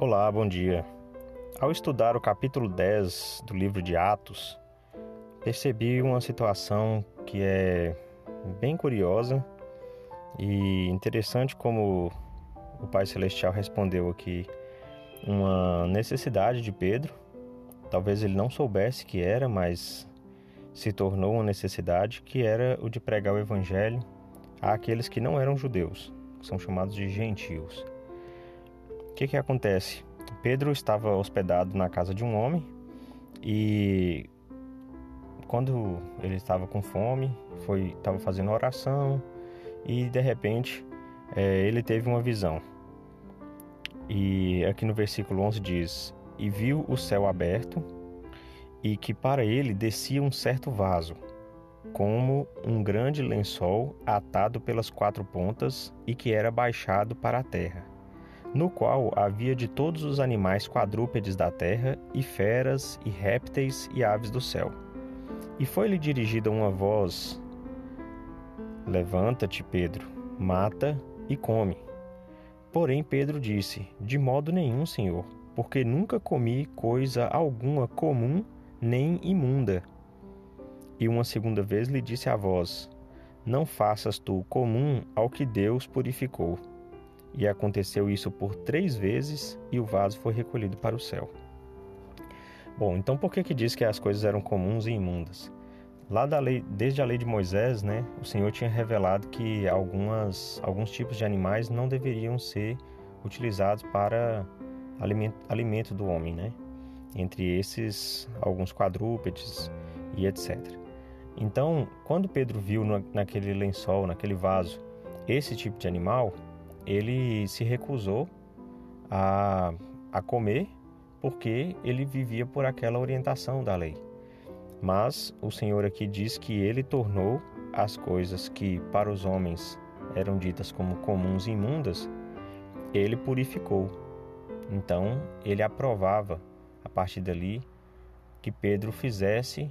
Olá, bom dia. Ao estudar o capítulo 10 do livro de Atos, percebi uma situação que é bem curiosa e interessante como o Pai Celestial respondeu aqui uma necessidade de Pedro. Talvez ele não soubesse que era, mas se tornou uma necessidade que era o de pregar o evangelho àqueles que não eram judeus, que são chamados de gentios. O que que acontece? Pedro estava hospedado na casa de um homem e quando ele estava com fome, foi estava fazendo oração e de repente é, ele teve uma visão. E aqui no versículo 11 diz: E viu o céu aberto e que para ele descia um certo vaso, como um grande lençol atado pelas quatro pontas e que era baixado para a terra, no qual havia de todos os animais quadrúpedes da terra, e feras, e répteis, e aves do céu. E foi-lhe dirigida uma voz: Levanta-te, Pedro, mata e come. Porém, Pedro disse: De modo nenhum, Senhor, porque nunca comi coisa alguma comum nem imunda. E uma segunda vez lhe disse a voz: Não faças tu comum ao que Deus purificou. E aconteceu isso por três vezes, e o vaso foi recolhido para o céu. Bom, então por que que diz que as coisas eram comuns e imundas? Lá da lei, desde a lei de Moisés, né, o Senhor tinha revelado que algumas, alguns tipos de animais não deveriam ser utilizados para alimento, alimento do homem, né? Entre esses, alguns quadrúpedes e etc. Então, quando Pedro viu naquele lençol, naquele vaso, esse tipo de animal, ele se recusou a, a comer porque ele vivia por aquela orientação da lei. Mas o Senhor aqui diz que ele tornou as coisas que para os homens eram ditas como comuns e imundas, ele purificou. Então, ele aprovava a partir dali que Pedro fizesse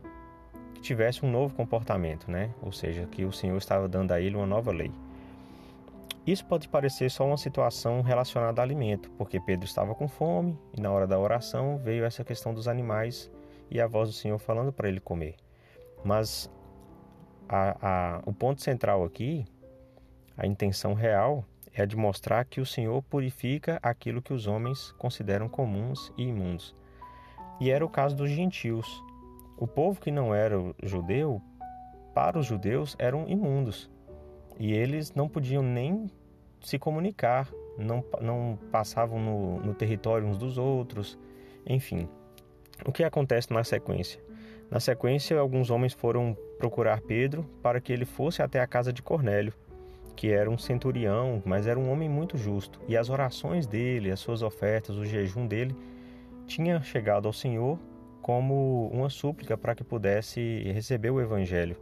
que tivesse um novo comportamento, né? Ou seja, que o Senhor estava dando a ele uma nova lei. Isso pode parecer só uma situação relacionada ao alimento, porque Pedro estava com fome e na hora da oração veio essa questão dos animais e a voz do Senhor falando para ele comer. Mas a, a, o ponto central aqui, a intenção real, é a de mostrar que o Senhor purifica aquilo que os homens consideram comuns e imundos. E era o caso dos gentios. O povo que não era judeu, para os judeus, eram imundos. E eles não podiam nem se comunicar, não, não passavam no, no território uns dos outros, enfim. O que acontece na sequência? Na sequência, alguns homens foram procurar Pedro para que ele fosse até a casa de Cornélio, que era um centurião, mas era um homem muito justo. E as orações dele, as suas ofertas, o jejum dele, tinha chegado ao Senhor como uma súplica para que pudesse receber o evangelho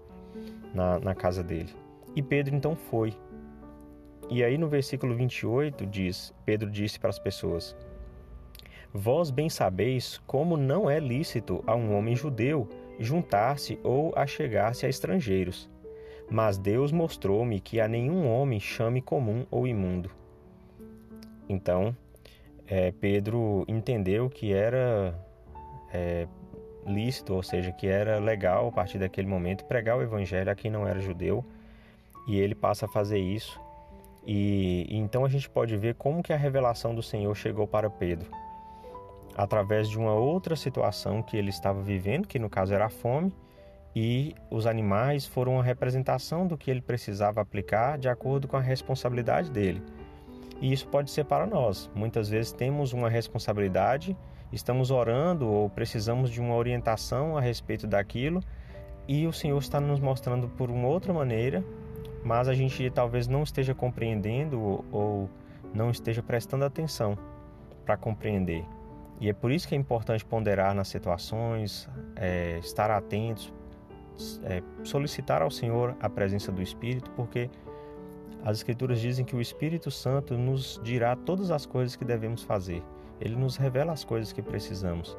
na, na casa dele. E Pedro então foi. E aí no versículo 28 diz: Pedro disse para as pessoas: Vós bem sabeis como não é lícito a um homem judeu juntar-se ou achegar-se a estrangeiros. Mas Deus mostrou-me que a nenhum homem chame comum ou imundo. Então, é, Pedro entendeu que era é, lícito, ou seja, que era legal a partir daquele momento pregar o evangelho a quem não era judeu, e ele passa a fazer isso. E, e então a gente pode ver como que a revelação do Senhor chegou para Pedro através de uma outra situação que ele estava vivendo, que no caso era a fome, e os animais foram a representação do que ele precisava aplicar de acordo com a responsabilidade dele. E isso pode ser para nós. Muitas vezes temos uma responsabilidade, estamos orando ou precisamos de uma orientação a respeito daquilo, e o Senhor está nos mostrando por uma outra maneira, mas a gente talvez não esteja compreendendo ou não esteja prestando atenção para compreender. E é por isso que é importante ponderar nas situações, é, estar atentos, é, solicitar ao Senhor a presença do Espírito, porque as Escrituras dizem que o Espírito Santo nos dirá todas as coisas que devemos fazer. Ele nos revela as coisas que precisamos.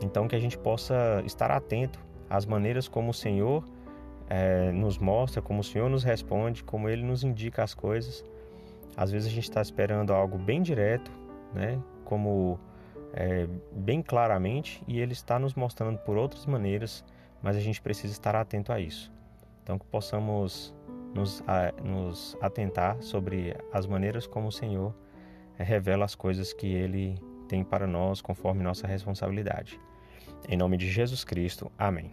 Então, que a gente possa estar atento às maneiras como o Senhor é, nos mostra, como o Senhor nos responde, como Ele nos indica as coisas. Às vezes a gente está esperando algo bem direto, né? como é, bem claramente e Ele está nos mostrando por outras maneiras, mas a gente precisa estar atento a isso. Então, que possamos nos, a, nos atentar sobre as maneiras como o Senhor é, revela as coisas que Ele tem para nós conforme nossa responsabilidade. Em nome de Jesus Cristo. Amém.